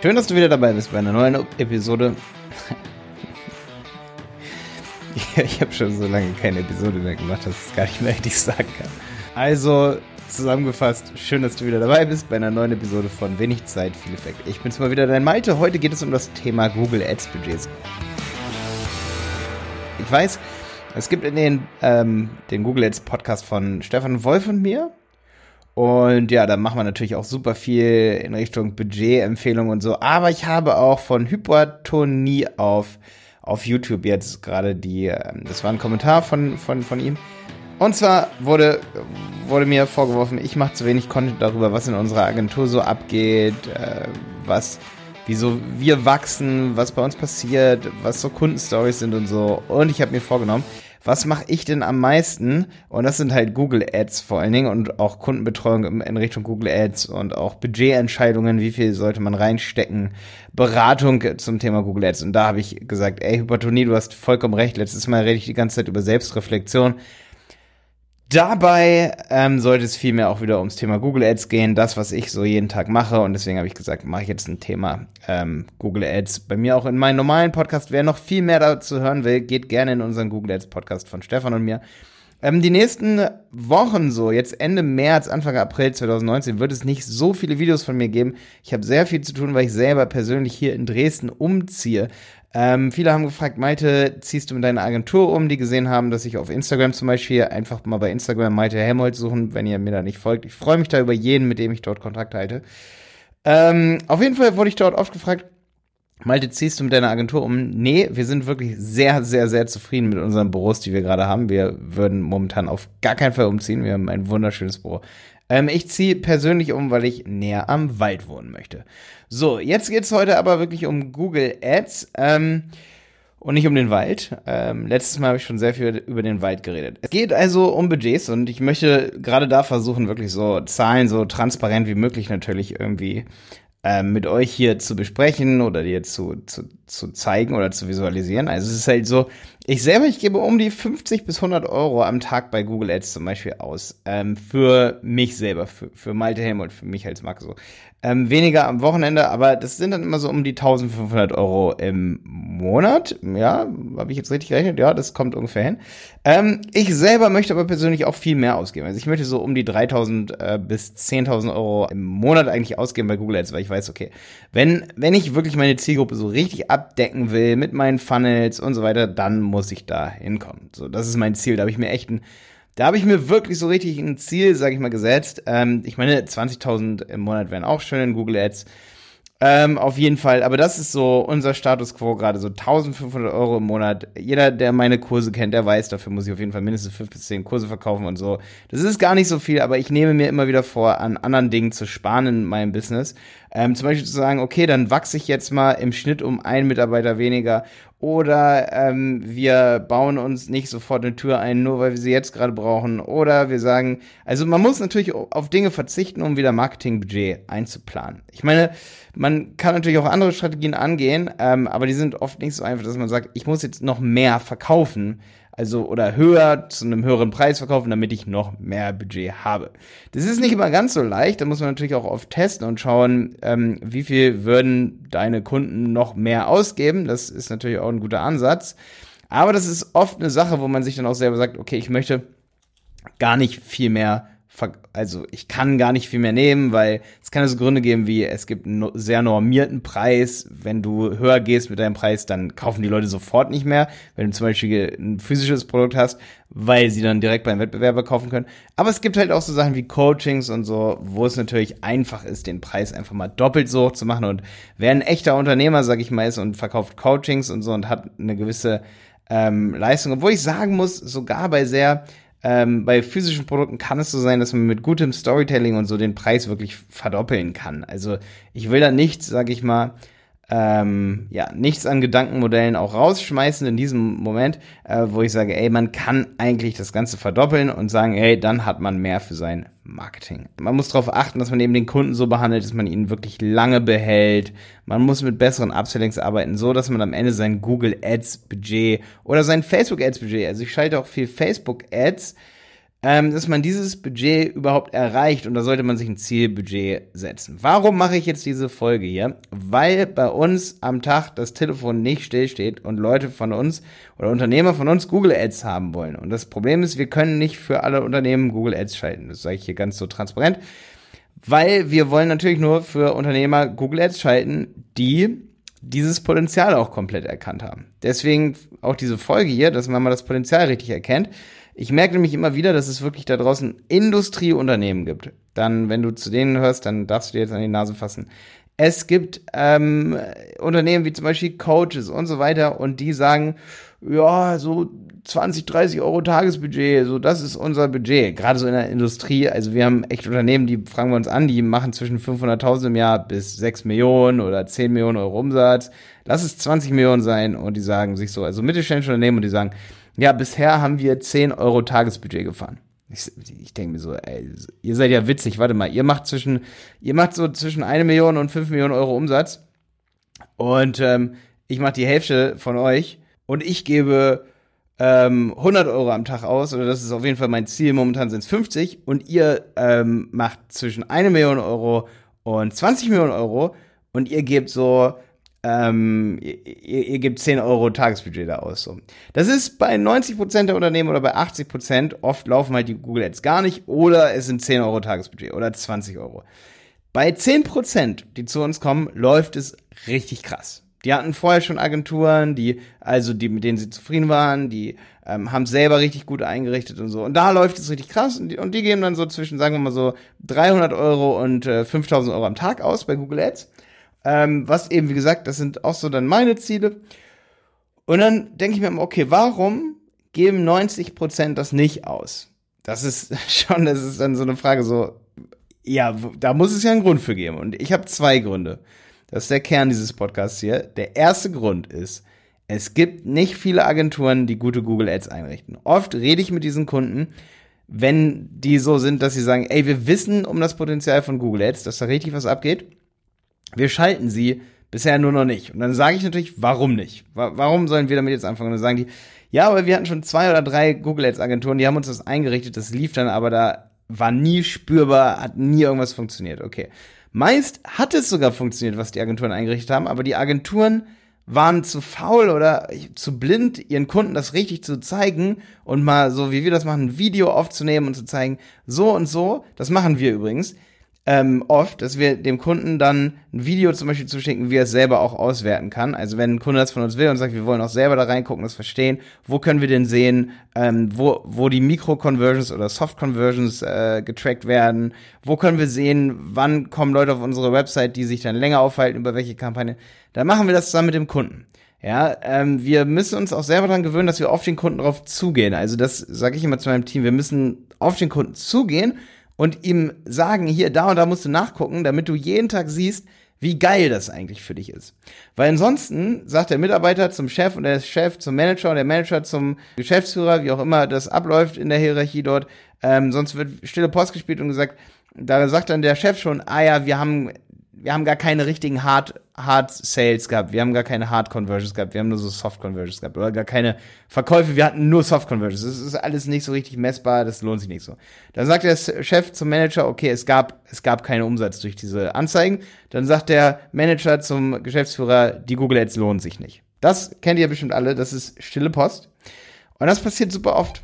Schön, dass du wieder dabei bist bei einer neuen Episode. ich habe schon so lange keine Episode mehr gemacht, dass ich es gar nicht mehr richtig sagen kann. Also, zusammengefasst, schön, dass du wieder dabei bist bei einer neuen Episode von Wenig Zeit, viel Effekt. Ich bin's mal wieder, dein Malte. Heute geht es um das Thema Google Ads Budgets. Ich weiß, es gibt in den, ähm, den Google Ads Podcast von Stefan Wolf und mir. Und ja, da machen wir natürlich auch super viel in Richtung Budgetempfehlungen und so. Aber ich habe auch von Hypertonie auf, auf YouTube jetzt gerade die, ähm, das war ein Kommentar von, von, von ihm. Und zwar wurde, wurde mir vorgeworfen, ich mache zu wenig Content darüber, was in unserer Agentur so abgeht, äh, was, wieso wir wachsen, was bei uns passiert, was so Kundenstories sind und so. Und ich habe mir vorgenommen, was mache ich denn am meisten? Und das sind halt Google Ads vor allen Dingen und auch Kundenbetreuung in Richtung Google Ads und auch Budgetentscheidungen, wie viel sollte man reinstecken, Beratung zum Thema Google Ads. Und da habe ich gesagt, ey, Hypertonie, du hast vollkommen recht. Letztes Mal rede ich die ganze Zeit über Selbstreflexion. Dabei ähm, sollte es vielmehr auch wieder ums Thema Google Ads gehen, das, was ich so jeden Tag mache. Und deswegen habe ich gesagt, mache ich jetzt ein Thema ähm, Google Ads. Bei mir auch in meinem normalen Podcast. Wer noch viel mehr dazu hören will, geht gerne in unseren Google Ads Podcast von Stefan und mir. Ähm, die nächsten Wochen so, jetzt Ende März, Anfang April 2019, wird es nicht so viele Videos von mir geben. Ich habe sehr viel zu tun, weil ich selber persönlich hier in Dresden umziehe. Ähm, viele haben gefragt, Malte, ziehst du mit deiner Agentur um, die gesehen haben, dass ich auf Instagram zum Beispiel einfach mal bei Instagram Malte Helmholtz suchen, wenn ihr mir da nicht folgt. Ich freue mich da über jeden, mit dem ich dort Kontakt halte. Ähm, auf jeden Fall wurde ich dort oft gefragt, Malte, ziehst du mit deiner Agentur um? Nee, wir sind wirklich sehr, sehr, sehr zufrieden mit unseren Büros, die wir gerade haben. Wir würden momentan auf gar keinen Fall umziehen. Wir haben ein wunderschönes Büro. Ähm, ich ziehe persönlich um, weil ich näher am Wald wohnen möchte. So, jetzt geht's heute aber wirklich um Google Ads. Ähm, und nicht um den Wald. Ähm, letztes Mal habe ich schon sehr viel über den Wald geredet. Es geht also um Budgets und ich möchte gerade da versuchen, wirklich so Zahlen so transparent wie möglich natürlich irgendwie ähm, mit euch hier zu besprechen oder dir zu, zu, zu zeigen oder zu visualisieren. Also es ist halt so, ich selber, ich gebe um die 50 bis 100 Euro am Tag bei Google Ads zum Beispiel aus. Ähm, für mich selber, für, für Malte Helmut, für mich als Marke so. Ähm, weniger am Wochenende, aber das sind dann immer so um die 1500 Euro im Monat. Ja, habe ich jetzt richtig gerechnet? Ja, das kommt ungefähr hin. Ähm, ich selber möchte aber persönlich auch viel mehr ausgeben. Also ich möchte so um die 3000 äh, bis 10.000 Euro im Monat eigentlich ausgeben bei Google Ads, weil ich weiß, okay, wenn, wenn ich wirklich meine Zielgruppe so richtig abdecken will mit meinen Funnels und so weiter, dann muss ich da hinkommen. So, das ist mein Ziel. Da habe ich mir echt ein da habe ich mir wirklich so richtig ein Ziel, sage ich mal, gesetzt. Ähm, ich meine, 20.000 im Monat wären auch schön in Google Ads. Ähm, auf jeden Fall, aber das ist so unser Status quo gerade, so 1500 Euro im Monat. Jeder, der meine Kurse kennt, der weiß, dafür muss ich auf jeden Fall mindestens fünf bis zehn Kurse verkaufen und so. Das ist gar nicht so viel, aber ich nehme mir immer wieder vor, an anderen Dingen zu sparen in meinem Business. Ähm, zum Beispiel zu sagen, okay, dann wachse ich jetzt mal im Schnitt um einen Mitarbeiter weniger oder ähm, wir bauen uns nicht sofort eine Tür ein, nur weil wir sie jetzt gerade brauchen. Oder wir sagen, also man muss natürlich auf Dinge verzichten, um wieder Marketingbudget einzuplanen. Ich meine, man kann natürlich auch andere Strategien angehen, ähm, aber die sind oft nicht so einfach, dass man sagt, ich muss jetzt noch mehr verkaufen also oder höher zu einem höheren Preis verkaufen, damit ich noch mehr Budget habe. Das ist nicht immer ganz so leicht, da muss man natürlich auch oft testen und schauen, ähm, wie viel würden deine Kunden noch mehr ausgeben. Das ist natürlich auch ein guter Ansatz. Aber das ist oft eine Sache, wo man sich dann auch selber sagt, okay, ich möchte gar nicht viel mehr also ich kann gar nicht viel mehr nehmen, weil es kann so Gründe geben wie, es gibt einen sehr normierten Preis. Wenn du höher gehst mit deinem Preis, dann kaufen die Leute sofort nicht mehr. Wenn du zum Beispiel ein physisches Produkt hast, weil sie dann direkt beim Wettbewerber kaufen können. Aber es gibt halt auch so Sachen wie Coachings und so, wo es natürlich einfach ist, den Preis einfach mal doppelt so hoch zu machen. Und wer ein echter Unternehmer, sag ich mal, ist und verkauft Coachings und so und hat eine gewisse ähm, Leistung, obwohl ich sagen muss, sogar bei sehr ähm, bei physischen Produkten kann es so sein, dass man mit gutem Storytelling und so den Preis wirklich verdoppeln kann. Also ich will da nichts, sag ich mal, ähm, ja, nichts an Gedankenmodellen auch rausschmeißen in diesem Moment, äh, wo ich sage, ey, man kann eigentlich das Ganze verdoppeln und sagen, ey, dann hat man mehr für sein Marketing. Man muss darauf achten, dass man eben den Kunden so behandelt, dass man ihn wirklich lange behält. Man muss mit besseren Upsellings arbeiten, so dass man am Ende sein Google Ads Budget oder sein Facebook Ads Budget, also ich schalte auch viel Facebook Ads, ähm, dass man dieses Budget überhaupt erreicht und da sollte man sich ein Zielbudget setzen. Warum mache ich jetzt diese Folge hier? Weil bei uns am Tag das Telefon nicht stillsteht und Leute von uns oder Unternehmer von uns Google Ads haben wollen. Und das Problem ist, wir können nicht für alle Unternehmen Google Ads schalten. Das sage ich hier ganz so transparent. Weil wir wollen natürlich nur für Unternehmer Google Ads schalten, die dieses Potenzial auch komplett erkannt haben. Deswegen auch diese Folge hier, dass man mal das Potenzial richtig erkennt. Ich merke nämlich immer wieder, dass es wirklich da draußen Industrieunternehmen gibt. Dann, wenn du zu denen hörst, dann darfst du dir jetzt an die Nase fassen. Es gibt ähm, Unternehmen wie zum Beispiel Coaches und so weiter und die sagen, ja, so 20, 30 Euro Tagesbudget, so das ist unser Budget. Gerade so in der Industrie, also wir haben echt Unternehmen, die fragen wir uns an, die machen zwischen 500.000 im Jahr bis 6 Millionen oder 10 Millionen Euro Umsatz. Lass es 20 Millionen sein und die sagen sich so, also mittelständische Unternehmen und die sagen, ja, bisher haben wir 10 Euro Tagesbudget gefahren. Ich, ich denke mir so, ey, ihr seid ja witzig, warte mal, ihr macht zwischen, ihr macht so zwischen eine Million und fünf Millionen Euro Umsatz. Und ähm, ich mache die Hälfte von euch. Und ich gebe ähm, 100 Euro am Tag aus, oder das ist auf jeden Fall mein Ziel, momentan sind es 50 und ihr ähm, macht zwischen eine Million Euro und 20 Millionen Euro. Und ihr gebt so ähm, ihr, ihr, gebt 10 Euro Tagesbudget da aus. So. Das ist bei 90% der Unternehmen oder bei 80%, oft laufen halt die Google Ads gar nicht oder es sind 10 Euro Tagesbudget oder 20 Euro. Bei 10%, die zu uns kommen, läuft es richtig krass. Die hatten vorher schon Agenturen, die, also die, mit denen sie zufrieden waren, die ähm, haben selber richtig gut eingerichtet und so. Und da läuft es richtig krass und die, und die geben dann so zwischen, sagen wir mal so, 300 Euro und äh, 5000 Euro am Tag aus bei Google Ads. Ähm, was eben, wie gesagt, das sind auch so dann meine Ziele. Und dann denke ich mir immer, okay, warum geben 90 Prozent das nicht aus? Das ist schon, das ist dann so eine Frage so, ja, da muss es ja einen Grund für geben. Und ich habe zwei Gründe. Das ist der Kern dieses Podcasts hier. Der erste Grund ist, es gibt nicht viele Agenturen, die gute Google Ads einrichten. Oft rede ich mit diesen Kunden, wenn die so sind, dass sie sagen, ey, wir wissen um das Potenzial von Google Ads, dass da richtig was abgeht. Wir schalten sie bisher nur noch nicht. Und dann sage ich natürlich, warum nicht? Warum sollen wir damit jetzt anfangen? Und dann sagen die, ja, aber wir hatten schon zwei oder drei Google Ads Agenturen, die haben uns das eingerichtet, das lief dann, aber da war nie spürbar, hat nie irgendwas funktioniert. Okay. Meist hat es sogar funktioniert, was die Agenturen eingerichtet haben, aber die Agenturen waren zu faul oder zu blind, ihren Kunden das richtig zu zeigen und mal so, wie wir das machen, ein Video aufzunehmen und zu zeigen, so und so, das machen wir übrigens, ähm, oft, dass wir dem Kunden dann ein Video zum Beispiel zuschicken, wie er es selber auch auswerten kann. Also wenn ein Kunde das von uns will und sagt, wir wollen auch selber da reingucken, das verstehen, wo können wir denn sehen, ähm, wo, wo die Mikro-Conversions oder Soft-Conversions äh, getrackt werden, wo können wir sehen, wann kommen Leute auf unsere Website, die sich dann länger aufhalten, über welche Kampagne, dann machen wir das zusammen mit dem Kunden. Ja, ähm, wir müssen uns auch selber daran gewöhnen, dass wir auf den Kunden drauf zugehen. Also das sage ich immer zu meinem Team, wir müssen auf den Kunden zugehen und ihm sagen, hier, da und da musst du nachgucken, damit du jeden Tag siehst, wie geil das eigentlich für dich ist. Weil ansonsten sagt der Mitarbeiter zum Chef und der Chef zum Manager und der Manager zum Geschäftsführer, wie auch immer das abläuft in der Hierarchie dort, ähm, sonst wird stille Post gespielt und gesagt, da sagt dann der Chef schon, ah ja, wir haben wir haben gar keine richtigen Hard, Hard Sales gehabt. Wir haben gar keine Hard Conversions gehabt. Wir haben nur so Soft Conversions gehabt. Oder gar keine Verkäufe. Wir hatten nur Soft Conversions. Das ist alles nicht so richtig messbar. Das lohnt sich nicht so. Dann sagt der Chef zum Manager, okay, es gab, es gab keinen Umsatz durch diese Anzeigen. Dann sagt der Manager zum Geschäftsführer, die Google Ads lohnen sich nicht. Das kennt ihr bestimmt alle. Das ist stille Post. Und das passiert super oft.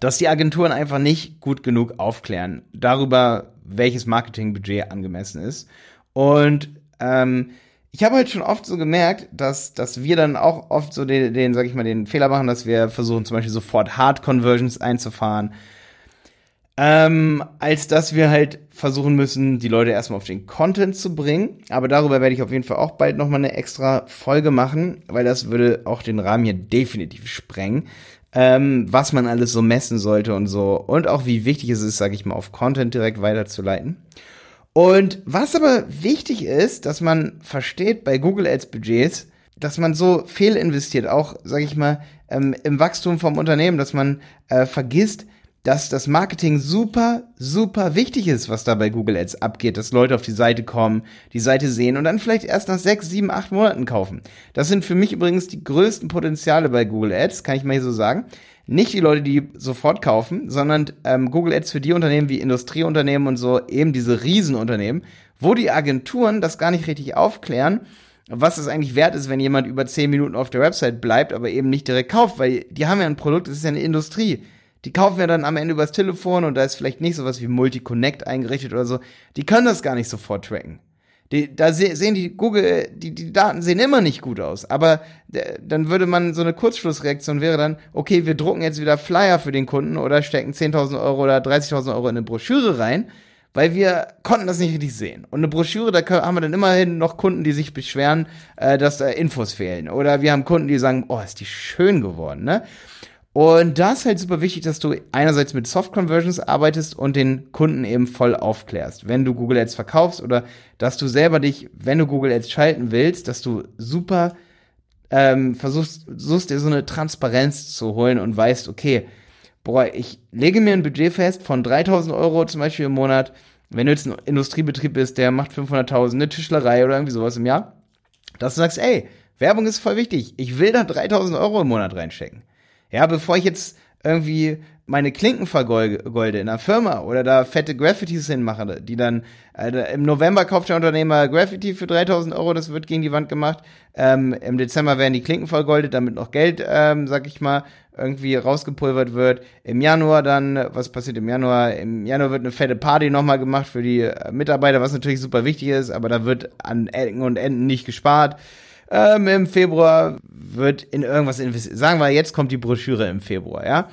Dass die Agenturen einfach nicht gut genug aufklären darüber, welches Marketingbudget angemessen ist. Und ähm, ich habe halt schon oft so gemerkt, dass, dass wir dann auch oft so den, den, sag ich mal, den Fehler machen, dass wir versuchen zum Beispiel sofort Hard Conversions einzufahren, ähm, als dass wir halt versuchen müssen, die Leute erstmal auf den Content zu bringen. Aber darüber werde ich auf jeden Fall auch bald nochmal eine extra Folge machen, weil das würde auch den Rahmen hier definitiv sprengen ähm, was man alles so messen sollte und so. Und auch wie wichtig es ist, sage ich mal, auf Content direkt weiterzuleiten. Und was aber wichtig ist, dass man versteht bei Google Ads Budgets, dass man so fehlinvestiert, auch, sage ich mal, ähm, im Wachstum vom Unternehmen, dass man äh, vergisst, dass das Marketing super, super wichtig ist, was da bei Google Ads abgeht, dass Leute auf die Seite kommen, die Seite sehen und dann vielleicht erst nach sechs, sieben, acht Monaten kaufen. Das sind für mich übrigens die größten Potenziale bei Google Ads, kann ich mal hier so sagen. Nicht die Leute, die sofort kaufen, sondern ähm, Google Ads für die Unternehmen wie Industrieunternehmen und so, eben diese Riesenunternehmen, wo die Agenturen das gar nicht richtig aufklären, was es eigentlich wert ist, wenn jemand über zehn Minuten auf der Website bleibt, aber eben nicht direkt kauft, weil die haben ja ein Produkt, das ist ja eine Industrie die kaufen wir dann am Ende übers Telefon und da ist vielleicht nicht sowas wie Multi-Connect eingerichtet oder so. Die können das gar nicht sofort tracken. Die, da sehen die Google, die, die Daten sehen immer nicht gut aus. Aber dann würde man so eine Kurzschlussreaktion wäre dann, okay, wir drucken jetzt wieder Flyer für den Kunden oder stecken 10.000 Euro oder 30.000 Euro in eine Broschüre rein, weil wir konnten das nicht richtig sehen. Und eine Broschüre, da haben wir dann immerhin noch Kunden, die sich beschweren, äh, dass da Infos fehlen. Oder wir haben Kunden, die sagen, oh, ist die schön geworden, ne? Und da ist halt super wichtig, dass du einerseits mit Soft Conversions arbeitest und den Kunden eben voll aufklärst. Wenn du Google Ads verkaufst oder dass du selber dich, wenn du Google Ads schalten willst, dass du super ähm, versuchst, versuchst dir so eine Transparenz zu holen und weißt, okay, boah, ich lege mir ein Budget fest von 3000 Euro zum Beispiel im Monat. Wenn du jetzt ein Industriebetrieb bist, der macht 500.000, eine Tischlerei oder irgendwie sowas im Jahr, dass du sagst, ey, Werbung ist voll wichtig. Ich will da 3000 Euro im Monat reinstecken. Ja, bevor ich jetzt irgendwie meine Klinken vergolde in einer Firma oder da fette Graffitis hinmache, die dann, äh, im November kauft der Unternehmer Graffiti für 3000 Euro, das wird gegen die Wand gemacht. Ähm, Im Dezember werden die Klinken vergoldet, damit noch Geld, ähm, sag ich mal, irgendwie rausgepulvert wird. Im Januar dann, was passiert im Januar? Im Januar wird eine fette Party nochmal gemacht für die äh, Mitarbeiter, was natürlich super wichtig ist, aber da wird an Ecken und Enden nicht gespart. Ähm, Im Februar wird in irgendwas investiert. Sagen wir, jetzt kommt die Broschüre im Februar, ja.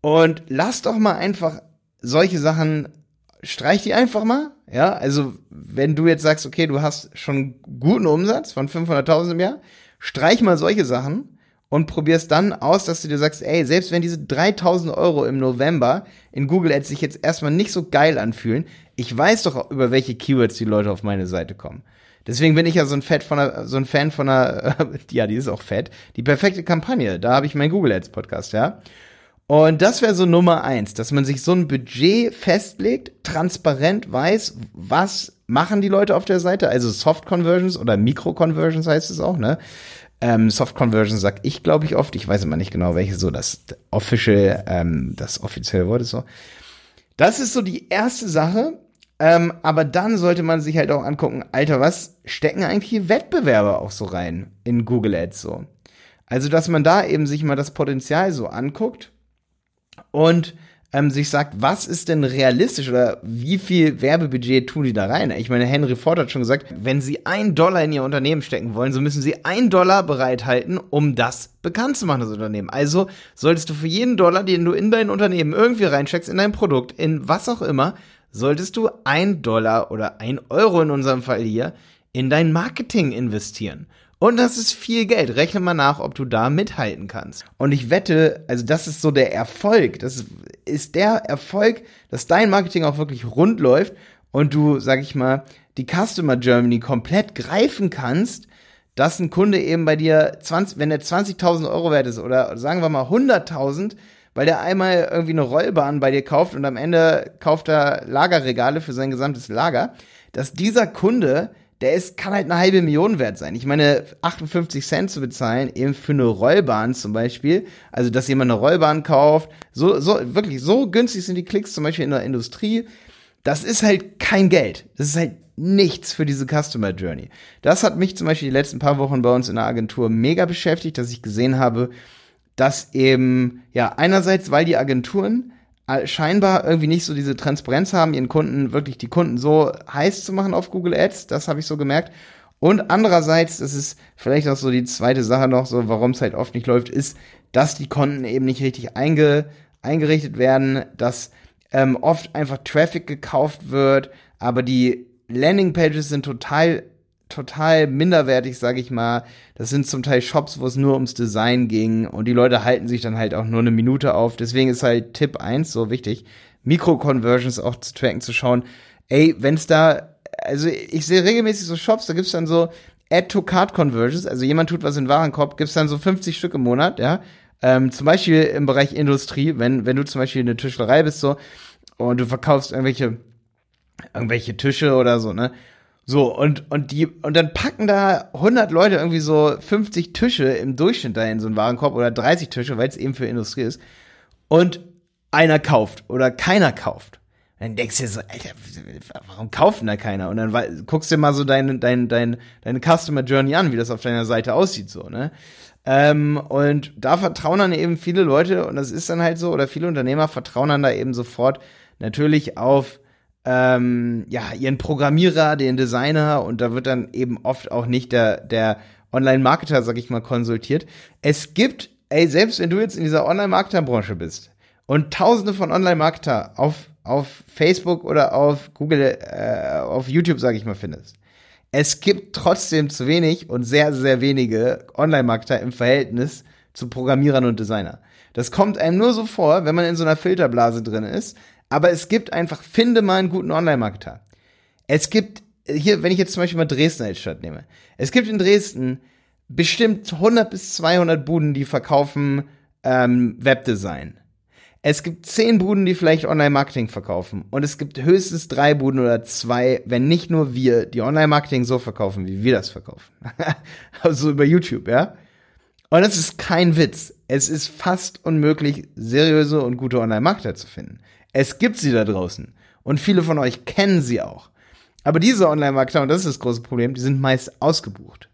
Und lass doch mal einfach solche Sachen, streich die einfach mal, ja. Also, wenn du jetzt sagst, okay, du hast schon guten Umsatz von 500.000 im Jahr, streich mal solche Sachen und probierst dann aus, dass du dir sagst, ey, selbst wenn diese 3000 Euro im November in Google Ads sich jetzt erstmal nicht so geil anfühlen, ich weiß doch, über welche Keywords die Leute auf meine Seite kommen. Deswegen bin ich ja so ein, Fett von einer, so ein Fan von einer, ja, die ist auch fett, die perfekte Kampagne. Da habe ich meinen Google Ads Podcast, ja. Und das wäre so Nummer eins, dass man sich so ein Budget festlegt, transparent weiß, was machen die Leute auf der Seite, also Soft Conversions oder Micro Conversions heißt es auch, ne? Ähm, Soft Conversions sag ich, glaube ich, oft. Ich weiß immer nicht genau, welche so das official, ähm, das offizielle Wort ist so. Das ist so die erste Sache, ähm, aber dann sollte man sich halt auch angucken, Alter, was stecken eigentlich Wettbewerber auch so rein in Google Ads so? Also, dass man da eben sich mal das Potenzial so anguckt und ähm, sich sagt, was ist denn realistisch oder wie viel Werbebudget tun die da rein? Ich meine, Henry Ford hat schon gesagt, wenn sie ein Dollar in ihr Unternehmen stecken wollen, so müssen sie ein Dollar bereithalten, um das bekannt zu machen, das Unternehmen. Also solltest du für jeden Dollar, den du in dein Unternehmen irgendwie reinsteckst, in dein Produkt, in was auch immer, solltest du ein Dollar oder ein Euro in unserem Fall hier in dein Marketing investieren. Und das ist viel Geld. Rechne mal nach, ob du da mithalten kannst. Und ich wette, also das ist so der Erfolg. Das ist der Erfolg, dass dein Marketing auch wirklich rund läuft und du, sag ich mal, die Customer Germany komplett greifen kannst, dass ein Kunde eben bei dir 20, wenn er 20.000 Euro wert ist oder sagen wir mal 100.000, weil der einmal irgendwie eine Rollbahn bei dir kauft und am Ende kauft er Lagerregale für sein gesamtes Lager, dass dieser Kunde, der ist, kann halt eine halbe Million wert sein. Ich meine, 58 Cent zu bezahlen, eben für eine Rollbahn zum Beispiel, also dass jemand eine Rollbahn kauft, so, so, wirklich, so günstig sind die Klicks zum Beispiel in der Industrie, das ist halt kein Geld. Das ist halt nichts für diese Customer Journey. Das hat mich zum Beispiel die letzten paar Wochen bei uns in der Agentur mega beschäftigt, dass ich gesehen habe, dass eben, ja, einerseits, weil die Agenturen scheinbar irgendwie nicht so diese Transparenz haben, ihren Kunden wirklich die Kunden so heiß zu machen auf Google Ads, das habe ich so gemerkt. Und andererseits, das ist vielleicht auch so die zweite Sache noch, so warum es halt oft nicht läuft, ist, dass die Konten eben nicht richtig einge, eingerichtet werden, dass ähm, oft einfach Traffic gekauft wird, aber die Landingpages sind total total minderwertig, sage ich mal. Das sind zum Teil Shops, wo es nur ums Design ging und die Leute halten sich dann halt auch nur eine Minute auf. Deswegen ist halt Tipp 1 so wichtig, Mikro-Conversions auch zu tracken, zu schauen. Ey, wenn es da, also ich sehe regelmäßig so Shops, da gibt's dann so Add-to-Card-Conversions, also jemand tut was in Warenkorb, gibt's dann so 50 Stück im Monat, ja. Ähm, zum Beispiel im Bereich Industrie, wenn, wenn du zum Beispiel eine Tischlerei bist so und du verkaufst irgendwelche, irgendwelche Tische oder so, ne? So, und, und die, und dann packen da 100 Leute irgendwie so 50 Tische im Durchschnitt da in so einen Warenkorb oder 30 Tische, weil es eben für Industrie ist. Und einer kauft oder keiner kauft. Dann denkst du dir so, Alter, warum kauft denn da keiner? Und dann guckst du dir mal so deine, deine, deine, deine Customer Journey an, wie das auf deiner Seite aussieht, so, ne? Ähm, und da vertrauen dann eben viele Leute, und das ist dann halt so, oder viele Unternehmer vertrauen dann da eben sofort natürlich auf ähm, ja, ihren Programmierer, den Designer, und da wird dann eben oft auch nicht der, der Online-Marketer, sag ich mal, konsultiert. Es gibt, ey, selbst wenn du jetzt in dieser Online-Marketer-Branche bist und tausende von Online-Marketer auf auf Facebook oder auf Google, äh, auf YouTube, sage ich mal, findest. Es gibt trotzdem zu wenig und sehr, sehr wenige Online-Marketer im Verhältnis zu Programmierern und Designer. Das kommt einem nur so vor, wenn man in so einer Filterblase drin ist. Aber es gibt einfach, finde mal einen guten Online-Marketer. Es gibt, hier, wenn ich jetzt zum Beispiel mal Dresden als Stadt nehme. Es gibt in Dresden bestimmt 100 bis 200 Buden, die verkaufen ähm, Webdesign. Es gibt zehn Buden, die vielleicht Online-Marketing verkaufen. Und es gibt höchstens drei Buden oder zwei, wenn nicht nur wir, die Online-Marketing so verkaufen, wie wir das verkaufen. also über YouTube, ja. Und das ist kein Witz. Es ist fast unmöglich, seriöse und gute Online-Marketer zu finden. Es gibt sie da draußen. Und viele von euch kennen sie auch. Aber diese Online-Marketer, und das ist das große Problem, die sind meist ausgebucht.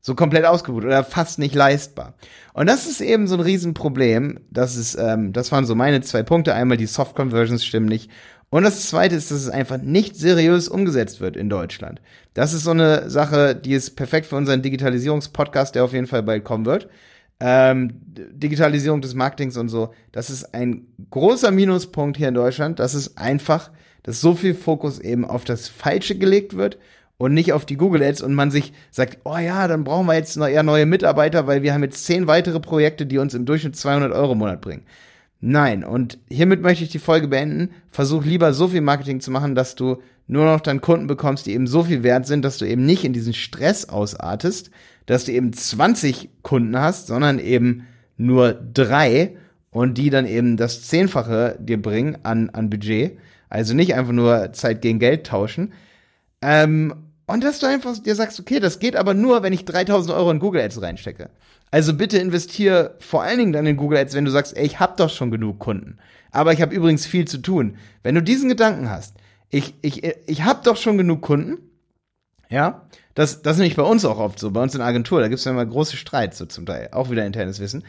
So komplett ausgebucht oder fast nicht leistbar. Und das ist eben so ein Riesenproblem. Das ist, ähm, das waren so meine zwei Punkte. Einmal die Soft Conversions stimmen nicht. Und das zweite ist, dass es einfach nicht seriös umgesetzt wird in Deutschland. Das ist so eine Sache, die ist perfekt für unseren Digitalisierungspodcast, der auf jeden Fall bald kommen wird. Ähm, Digitalisierung des Marketings und so. Das ist ein großer Minuspunkt hier in Deutschland. Das ist einfach, dass so viel Fokus eben auf das Falsche gelegt wird und nicht auf die Google Ads und man sich sagt, oh ja, dann brauchen wir jetzt noch eher neue Mitarbeiter, weil wir haben jetzt zehn weitere Projekte, die uns im Durchschnitt 200 Euro im Monat bringen. Nein, und hiermit möchte ich die Folge beenden. Versuch lieber so viel Marketing zu machen, dass du nur noch dann Kunden bekommst, die eben so viel wert sind, dass du eben nicht in diesen Stress ausartest, dass du eben 20 Kunden hast, sondern eben nur drei und die dann eben das Zehnfache dir bringen an, an Budget. Also nicht einfach nur Zeit gegen Geld tauschen. Ähm, und dass du einfach dir sagst, okay, das geht aber nur, wenn ich 3000 Euro in Google Ads reinstecke. Also bitte investier vor allen Dingen dann in Google Ads, wenn du sagst, ey, ich hab doch schon genug Kunden. Aber ich habe übrigens viel zu tun. Wenn du diesen Gedanken hast, ich, ich, ich hab doch schon genug Kunden, ja, das, das ist nämlich bei uns auch oft so, bei uns in Agentur, da gibt es ja immer große Streits so zum Teil, auch wieder internes Wissen.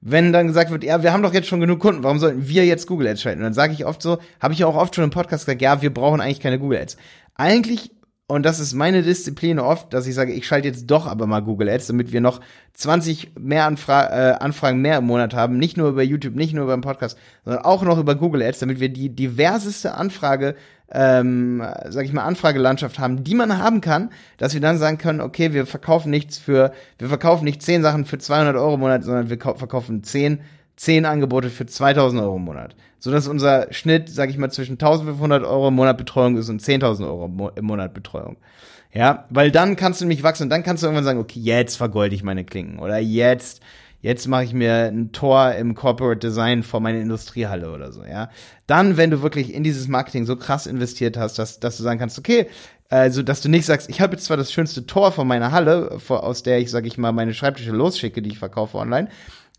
Wenn dann gesagt wird, ja, wir haben doch jetzt schon genug Kunden, warum sollten wir jetzt Google Ads schalten? Und dann sage ich oft so, habe ich auch oft schon im Podcast gesagt, ja, wir brauchen eigentlich keine Google Ads. Eigentlich und das ist meine Disziplin oft, dass ich sage, ich schalte jetzt doch aber mal Google Ads, damit wir noch 20 mehr Anfra äh, Anfragen mehr im Monat haben. Nicht nur über YouTube, nicht nur über den Podcast, sondern auch noch über Google Ads, damit wir die diverseste Anfrage, ähm, sag ich mal, Anfragelandschaft haben, die man haben kann, dass wir dann sagen können, okay, wir verkaufen nichts für, wir verkaufen nicht 10 Sachen für 200 Euro im Monat, sondern wir verkaufen 10 10 Angebote für 2000 Euro im Monat. So dass unser Schnitt, sag ich mal, zwischen 1500 Euro im Monat Betreuung ist und 10.000 Euro im Monat Betreuung. Ja, weil dann kannst du nämlich wachsen und dann kannst du irgendwann sagen, okay, jetzt vergolde ich meine Klinken oder jetzt, jetzt mache ich mir ein Tor im Corporate Design vor meine Industriehalle oder so, ja. Dann, wenn du wirklich in dieses Marketing so krass investiert hast, dass, dass du sagen kannst, okay, also, dass du nicht sagst, ich habe jetzt zwar das schönste Tor vor meiner Halle, aus der ich, sag ich mal, meine Schreibtische losschicke, die ich verkaufe online,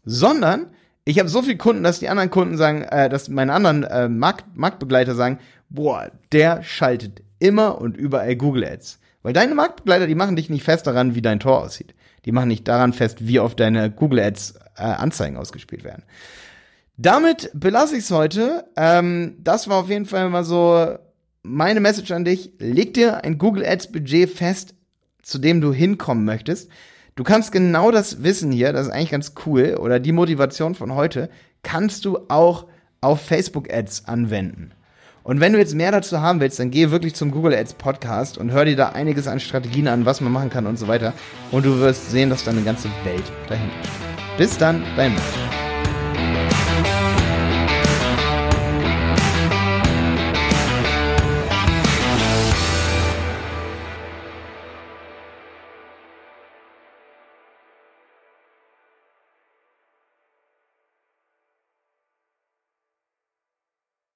sondern ich habe so viele Kunden, dass die anderen Kunden sagen, äh, dass meine anderen äh, Markt, Marktbegleiter sagen, boah, der schaltet immer und überall Google Ads. Weil deine Marktbegleiter, die machen dich nicht fest daran, wie dein Tor aussieht. Die machen nicht daran fest, wie oft deine Google Ads äh, Anzeigen ausgespielt werden. Damit belasse ich es heute. Ähm, das war auf jeden Fall mal so meine Message an dich. Leg dir ein Google Ads Budget fest, zu dem du hinkommen möchtest. Du kannst genau das Wissen hier, das ist eigentlich ganz cool, oder die Motivation von heute, kannst du auch auf Facebook Ads anwenden. Und wenn du jetzt mehr dazu haben willst, dann geh wirklich zum Google Ads Podcast und hör dir da einiges an Strategien an, was man machen kann und so weiter. Und du wirst sehen, dass da eine ganze Welt dahinter steht. Bis dann, dein Mann.